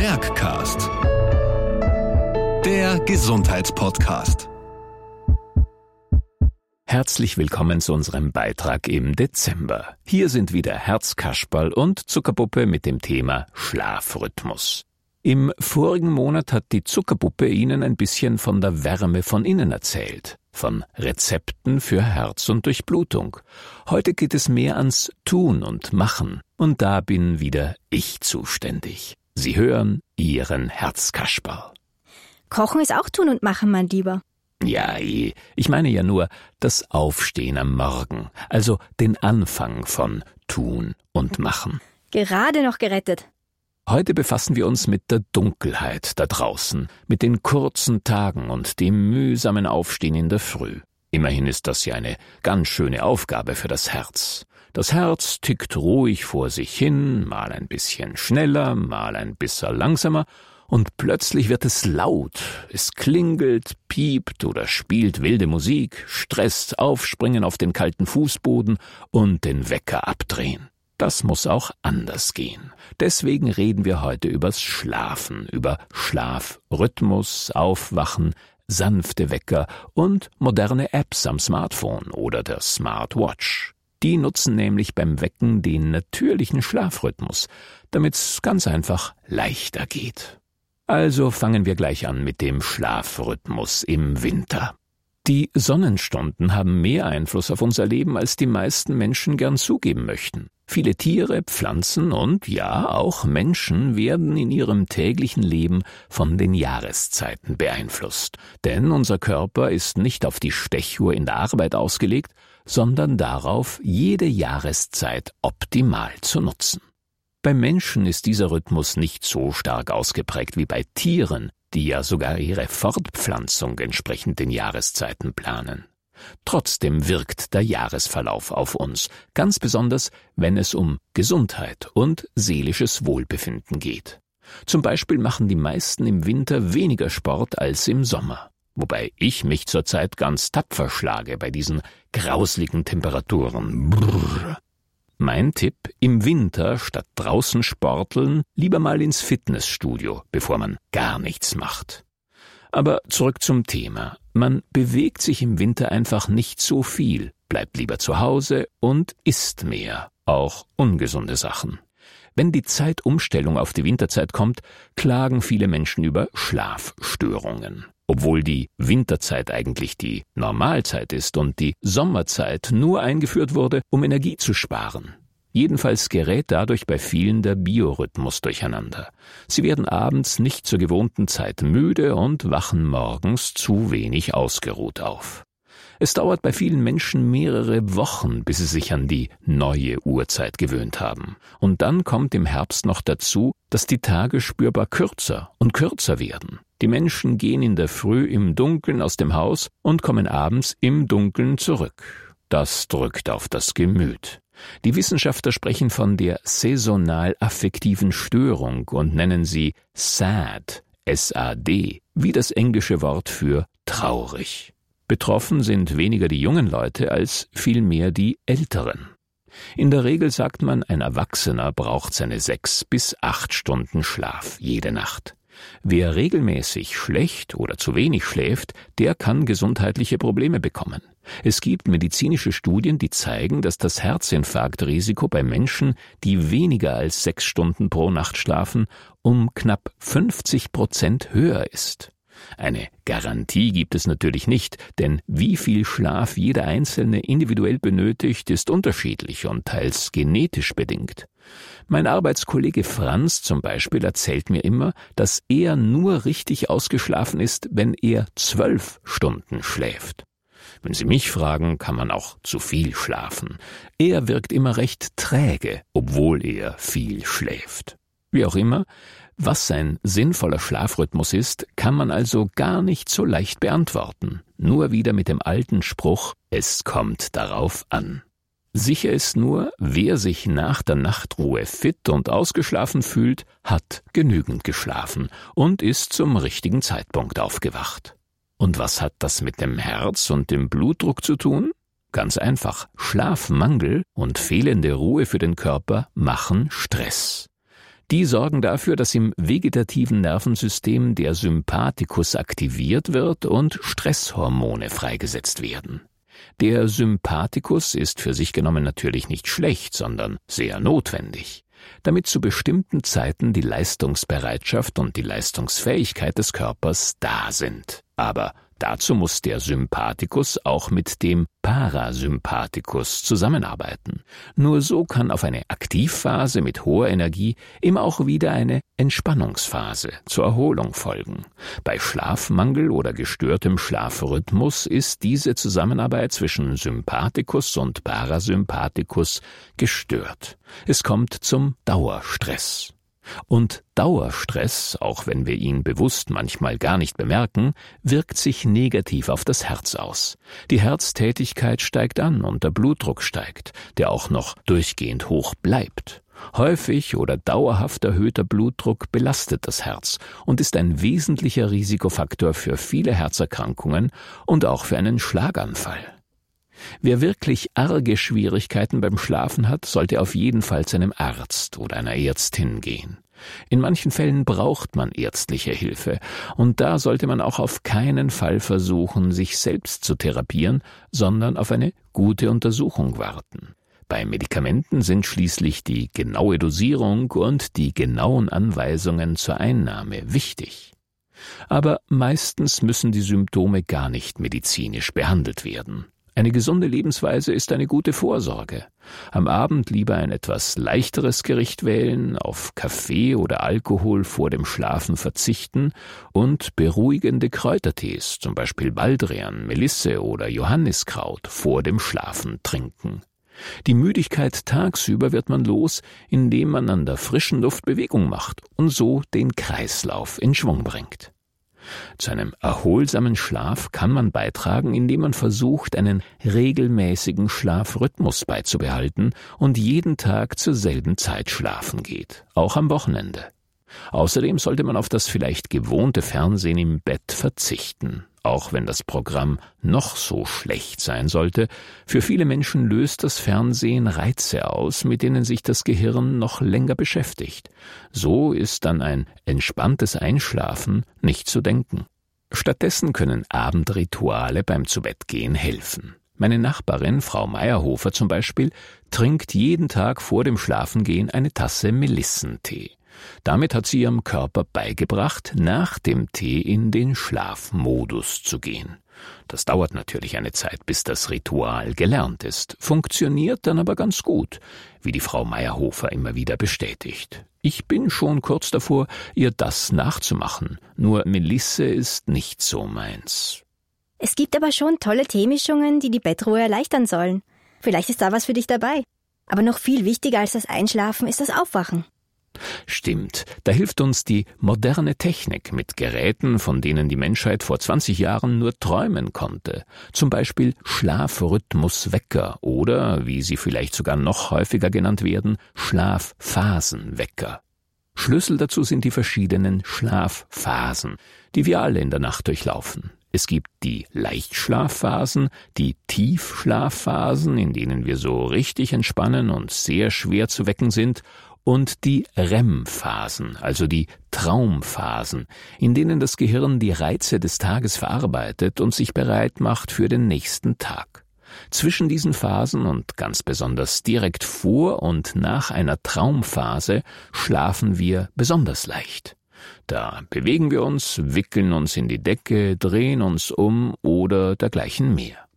Merckcast. Der Gesundheitspodcast. Herzlich willkommen zu unserem Beitrag im Dezember. Hier sind wieder Herzkasperl und Zuckerpuppe mit dem Thema Schlafrhythmus. Im vorigen Monat hat die Zuckerpuppe Ihnen ein bisschen von der Wärme von innen erzählt, von Rezepten für Herz und Durchblutung. Heute geht es mehr ans Tun und Machen, und da bin wieder ich zuständig. Sie hören Ihren Herzkasperl. Kochen ist auch Tun und Machen, mein Lieber. Ja, ich meine ja nur das Aufstehen am Morgen, also den Anfang von Tun und Machen. Gerade noch gerettet. Heute befassen wir uns mit der Dunkelheit da draußen, mit den kurzen Tagen und dem mühsamen Aufstehen in der Früh. Immerhin ist das ja eine ganz schöne Aufgabe für das Herz. Das Herz tickt ruhig vor sich hin, mal ein bisschen schneller, mal ein bisschen langsamer, und plötzlich wird es laut, es klingelt, piept oder spielt wilde Musik, stresst, aufspringen auf den kalten Fußboden und den Wecker abdrehen. Das muss auch anders gehen. Deswegen reden wir heute übers Schlafen, über Schlafrhythmus, Aufwachen, sanfte Wecker und moderne Apps am Smartphone oder der Smartwatch. Die nutzen nämlich beim Wecken den natürlichen Schlafrhythmus, damit's ganz einfach leichter geht. Also fangen wir gleich an mit dem Schlafrhythmus im Winter. Die Sonnenstunden haben mehr Einfluss auf unser Leben, als die meisten Menschen gern zugeben möchten. Viele Tiere, Pflanzen und ja auch Menschen werden in ihrem täglichen Leben von den Jahreszeiten beeinflusst. Denn unser Körper ist nicht auf die Stechuhr in der Arbeit ausgelegt, sondern darauf, jede Jahreszeit optimal zu nutzen. Beim Menschen ist dieser Rhythmus nicht so stark ausgeprägt wie bei Tieren, die ja sogar ihre Fortpflanzung entsprechend den Jahreszeiten planen. Trotzdem wirkt der Jahresverlauf auf uns, ganz besonders wenn es um Gesundheit und seelisches Wohlbefinden geht. Zum Beispiel machen die meisten im Winter weniger Sport als im Sommer, wobei ich mich zurzeit ganz tapfer schlage bei diesen grausligen Temperaturen. Brrr. Mein Tipp, im Winter statt draußen sporteln, lieber mal ins Fitnessstudio, bevor man gar nichts macht. Aber zurück zum Thema. Man bewegt sich im Winter einfach nicht so viel, bleibt lieber zu Hause und isst mehr, auch ungesunde Sachen. Wenn die Zeitumstellung auf die Winterzeit kommt, klagen viele Menschen über Schlafstörungen. Obwohl die Winterzeit eigentlich die Normalzeit ist und die Sommerzeit nur eingeführt wurde, um Energie zu sparen. Jedenfalls gerät dadurch bei vielen der Biorhythmus durcheinander. Sie werden abends nicht zur gewohnten Zeit müde und wachen morgens zu wenig ausgeruht auf. Es dauert bei vielen Menschen mehrere Wochen, bis sie sich an die neue Uhrzeit gewöhnt haben. Und dann kommt im Herbst noch dazu, dass die Tage spürbar kürzer und kürzer werden. Die Menschen gehen in der Früh im Dunkeln aus dem Haus und kommen abends im Dunkeln zurück. Das drückt auf das Gemüt. Die Wissenschaftler sprechen von der saisonal-affektiven Störung und nennen sie SAD, S-A-D, wie das englische Wort für traurig. Betroffen sind weniger die jungen Leute als vielmehr die Älteren. In der Regel sagt man, ein Erwachsener braucht seine sechs bis acht Stunden Schlaf jede Nacht. Wer regelmäßig schlecht oder zu wenig schläft, der kann gesundheitliche Probleme bekommen. Es gibt medizinische Studien, die zeigen, dass das Herzinfarktrisiko bei Menschen, die weniger als sechs Stunden pro Nacht schlafen, um knapp 50 Prozent höher ist. Eine Garantie gibt es natürlich nicht, denn wie viel Schlaf jeder Einzelne individuell benötigt, ist unterschiedlich und teils genetisch bedingt. Mein Arbeitskollege Franz zum Beispiel erzählt mir immer, dass er nur richtig ausgeschlafen ist, wenn er zwölf Stunden schläft. Wenn Sie mich fragen, kann man auch zu viel schlafen. Er wirkt immer recht träge, obwohl er viel schläft. Wie auch immer, was ein sinnvoller Schlafrhythmus ist, kann man also gar nicht so leicht beantworten. Nur wieder mit dem alten Spruch, es kommt darauf an. Sicher ist nur, wer sich nach der Nachtruhe fit und ausgeschlafen fühlt, hat genügend geschlafen und ist zum richtigen Zeitpunkt aufgewacht. Und was hat das mit dem Herz und dem Blutdruck zu tun? Ganz einfach. Schlafmangel und fehlende Ruhe für den Körper machen Stress. Die sorgen dafür, dass im vegetativen Nervensystem der Sympathikus aktiviert wird und Stresshormone freigesetzt werden. Der Sympathikus ist für sich genommen natürlich nicht schlecht, sondern sehr notwendig damit zu bestimmten Zeiten die Leistungsbereitschaft und die Leistungsfähigkeit des Körpers da sind. Aber Dazu muss der Sympathikus auch mit dem Parasympathikus zusammenarbeiten. Nur so kann auf eine Aktivphase mit hoher Energie immer auch wieder eine Entspannungsphase zur Erholung folgen. Bei Schlafmangel oder gestörtem Schlafrhythmus ist diese Zusammenarbeit zwischen Sympathikus und Parasympathikus gestört. Es kommt zum Dauerstress. Und Dauerstress, auch wenn wir ihn bewusst manchmal gar nicht bemerken, wirkt sich negativ auf das Herz aus. Die Herztätigkeit steigt an und der Blutdruck steigt, der auch noch durchgehend hoch bleibt. Häufig oder dauerhaft erhöhter Blutdruck belastet das Herz und ist ein wesentlicher Risikofaktor für viele Herzerkrankungen und auch für einen Schlaganfall. Wer wirklich arge Schwierigkeiten beim Schlafen hat, sollte auf jeden Fall zu einem Arzt oder einer Ärztin gehen. In manchen Fällen braucht man ärztliche Hilfe, und da sollte man auch auf keinen Fall versuchen, sich selbst zu therapieren, sondern auf eine gute Untersuchung warten. Bei Medikamenten sind schließlich die genaue Dosierung und die genauen Anweisungen zur Einnahme wichtig. Aber meistens müssen die Symptome gar nicht medizinisch behandelt werden. Eine gesunde Lebensweise ist eine gute Vorsorge. Am Abend lieber ein etwas leichteres Gericht wählen, auf Kaffee oder Alkohol vor dem Schlafen verzichten und beruhigende Kräutertees, zum Beispiel Baldrian, Melisse oder Johanniskraut, vor dem Schlafen trinken. Die Müdigkeit tagsüber wird man los, indem man an der frischen Luft Bewegung macht und so den Kreislauf in Schwung bringt. Zu einem erholsamen Schlaf kann man beitragen, indem man versucht, einen regelmäßigen Schlafrhythmus beizubehalten und jeden Tag zur selben Zeit schlafen geht, auch am Wochenende. Außerdem sollte man auf das vielleicht gewohnte Fernsehen im Bett verzichten. Auch wenn das Programm noch so schlecht sein sollte, für viele Menschen löst das Fernsehen Reize aus, mit denen sich das Gehirn noch länger beschäftigt. So ist dann ein entspanntes Einschlafen nicht zu denken. Stattdessen können Abendrituale beim Zubettgehen helfen. Meine Nachbarin, Frau Meyerhofer zum Beispiel, trinkt jeden Tag vor dem Schlafengehen eine Tasse Melissentee. Damit hat sie ihrem Körper beigebracht, nach dem Tee in den Schlafmodus zu gehen. Das dauert natürlich eine Zeit, bis das Ritual gelernt ist, funktioniert dann aber ganz gut, wie die Frau Meyerhofer immer wieder bestätigt. Ich bin schon kurz davor, ihr das nachzumachen, nur Melisse ist nicht so meins. Es gibt aber schon tolle Teemischungen, die die Bettruhe erleichtern sollen. Vielleicht ist da was für dich dabei. Aber noch viel wichtiger als das Einschlafen ist das Aufwachen. Stimmt, da hilft uns die moderne Technik mit Geräten, von denen die Menschheit vor 20 Jahren nur träumen konnte. Zum Beispiel Schlafrhythmuswecker oder, wie sie vielleicht sogar noch häufiger genannt werden, Schlafphasenwecker. Schlüssel dazu sind die verschiedenen Schlafphasen, die wir alle in der Nacht durchlaufen. Es gibt die Leichtschlafphasen, die Tiefschlafphasen, in denen wir so richtig entspannen und sehr schwer zu wecken sind, und die REM-Phasen, also die Traumphasen, in denen das Gehirn die Reize des Tages verarbeitet und sich bereit macht für den nächsten Tag. Zwischen diesen Phasen und ganz besonders direkt vor und nach einer Traumphase schlafen wir besonders leicht. Da bewegen wir uns, wickeln uns in die Decke, drehen uns um oder dergleichen mehr.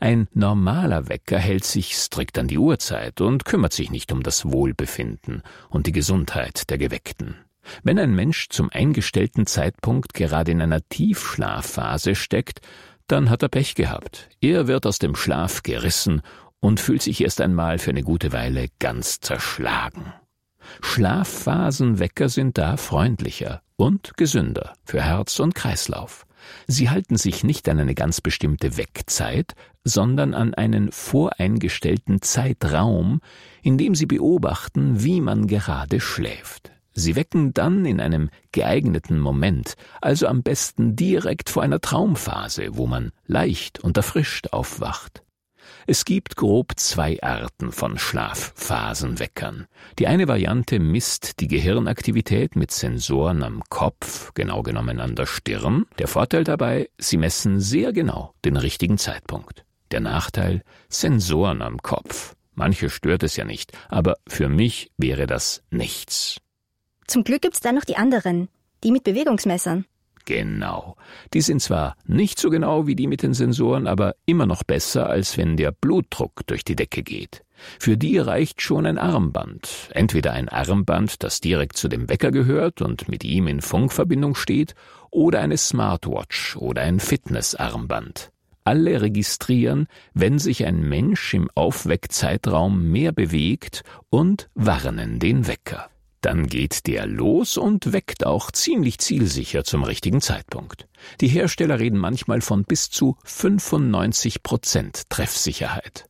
Ein normaler Wecker hält sich strikt an die Uhrzeit und kümmert sich nicht um das Wohlbefinden und die Gesundheit der Geweckten. Wenn ein Mensch zum eingestellten Zeitpunkt gerade in einer Tiefschlafphase steckt, dann hat er Pech gehabt. Er wird aus dem Schlaf gerissen und fühlt sich erst einmal für eine gute Weile ganz zerschlagen. Schlafphasenwecker sind da freundlicher und gesünder für Herz und Kreislauf. Sie halten sich nicht an eine ganz bestimmte Weckzeit, sondern an einen voreingestellten Zeitraum, in dem sie beobachten, wie man gerade schläft. Sie wecken dann in einem geeigneten Moment, also am besten direkt vor einer Traumphase, wo man leicht und erfrischt aufwacht. Es gibt grob zwei Arten von Schlafphasenweckern. Die eine Variante misst die Gehirnaktivität mit Sensoren am Kopf, genau genommen an der Stirn. Der Vorteil dabei, sie messen sehr genau den richtigen Zeitpunkt. Der Nachteil, Sensoren am Kopf. Manche stört es ja nicht, aber für mich wäre das nichts. Zum Glück gibt's dann noch die anderen, die mit Bewegungsmessern. Genau. Die sind zwar nicht so genau wie die mit den Sensoren, aber immer noch besser, als wenn der Blutdruck durch die Decke geht. Für die reicht schon ein Armband. Entweder ein Armband, das direkt zu dem Wecker gehört und mit ihm in Funkverbindung steht, oder eine Smartwatch oder ein Fitnessarmband. Alle registrieren, wenn sich ein Mensch im Aufweckzeitraum mehr bewegt und warnen den Wecker. Dann geht der los und weckt auch ziemlich zielsicher zum richtigen Zeitpunkt. Die Hersteller reden manchmal von bis zu 95 Prozent Treffsicherheit.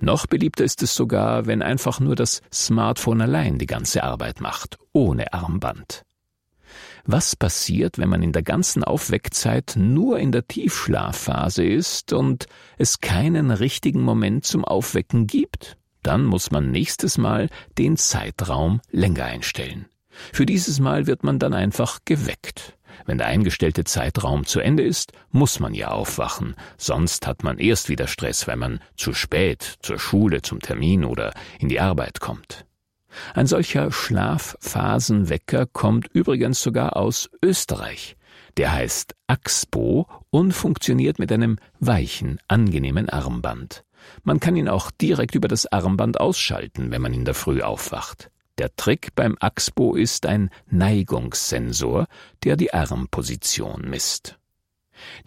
Noch beliebter ist es sogar, wenn einfach nur das Smartphone allein die ganze Arbeit macht, ohne Armband. Was passiert, wenn man in der ganzen Aufweckzeit nur in der Tiefschlafphase ist und es keinen richtigen Moment zum Aufwecken gibt? Dann muss man nächstes Mal den Zeitraum länger einstellen. Für dieses Mal wird man dann einfach geweckt. Wenn der eingestellte Zeitraum zu Ende ist, muss man ja aufwachen, sonst hat man erst wieder Stress, wenn man zu spät zur Schule, zum Termin oder in die Arbeit kommt. Ein solcher Schlafphasenwecker kommt übrigens sogar aus Österreich. Der heißt Axpo und funktioniert mit einem weichen, angenehmen Armband. Man kann ihn auch direkt über das Armband ausschalten, wenn man in der Früh aufwacht. Der Trick beim Axpo ist ein Neigungssensor, der die Armposition misst.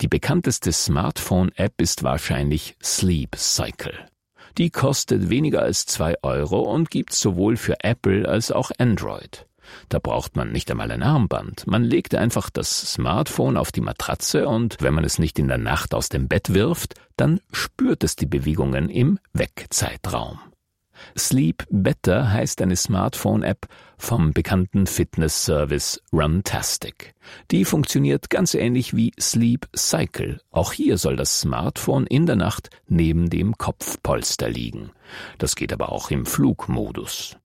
Die bekannteste Smartphone-App ist wahrscheinlich Sleep Cycle. Die kostet weniger als zwei Euro und gibt's sowohl für Apple als auch Android. Da braucht man nicht einmal ein Armband. Man legt einfach das Smartphone auf die Matratze und wenn man es nicht in der Nacht aus dem Bett wirft, dann spürt es die Bewegungen im Wegzeitraum. Sleep Better heißt eine Smartphone-App vom bekannten Fitness-Service Runtastic. Die funktioniert ganz ähnlich wie Sleep Cycle. Auch hier soll das Smartphone in der Nacht neben dem Kopfpolster liegen. Das geht aber auch im Flugmodus.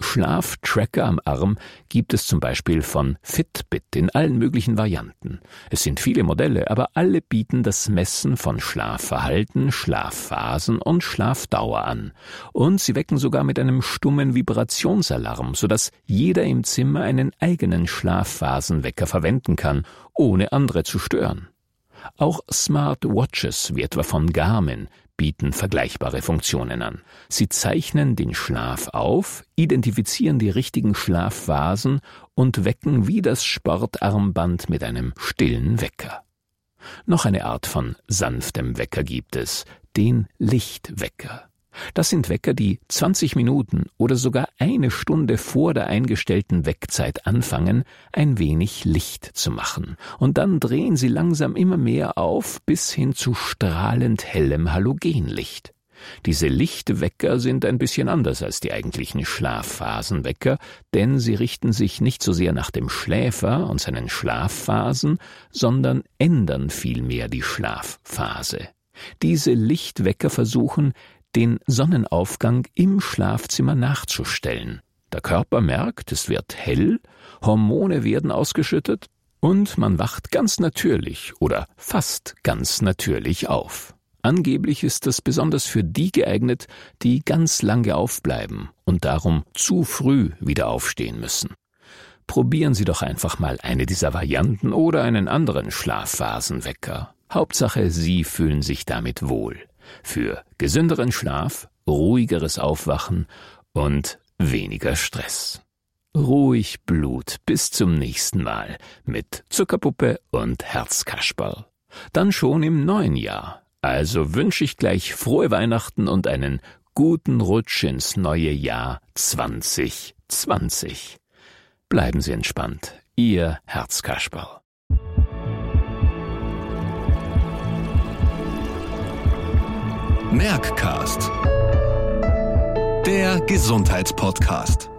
Schlaftracker am Arm gibt es zum Beispiel von Fitbit in allen möglichen Varianten. Es sind viele Modelle, aber alle bieten das Messen von Schlafverhalten, Schlafphasen und Schlafdauer an. Und sie wecken sogar mit einem stummen Vibrationsalarm, sodass jeder im Zimmer einen eigenen Schlafphasenwecker verwenden kann, ohne andere zu stören. Auch Smart Watches, wie etwa von Garmin, bieten vergleichbare Funktionen an. Sie zeichnen den Schlaf auf, identifizieren die richtigen Schlafphasen und wecken wie das Sportarmband mit einem stillen Wecker. Noch eine Art von sanftem Wecker gibt es, den Lichtwecker. Das sind Wecker, die 20 Minuten oder sogar eine Stunde vor der eingestellten Weckzeit anfangen, ein wenig Licht zu machen. Und dann drehen sie langsam immer mehr auf bis hin zu strahlend hellem Halogenlicht. Diese Lichtwecker sind ein bisschen anders als die eigentlichen Schlafphasenwecker, denn sie richten sich nicht so sehr nach dem Schläfer und seinen Schlafphasen, sondern ändern vielmehr die Schlafphase. Diese Lichtwecker versuchen, den Sonnenaufgang im Schlafzimmer nachzustellen. Der Körper merkt, es wird hell, Hormone werden ausgeschüttet und man wacht ganz natürlich oder fast ganz natürlich auf. Angeblich ist das besonders für die geeignet, die ganz lange aufbleiben und darum zu früh wieder aufstehen müssen. Probieren Sie doch einfach mal eine dieser Varianten oder einen anderen Schlafphasenwecker. Hauptsache, Sie fühlen sich damit wohl für gesünderen Schlaf, ruhigeres Aufwachen und weniger Stress. Ruhig Blut bis zum nächsten Mal mit Zuckerpuppe und Herzkasperl. Dann schon im neuen Jahr. Also wünsche ich gleich frohe Weihnachten und einen guten Rutsch ins neue Jahr 2020. Bleiben Sie entspannt. Ihr Herzkasperl. Merckcast. Der Gesundheitspodcast.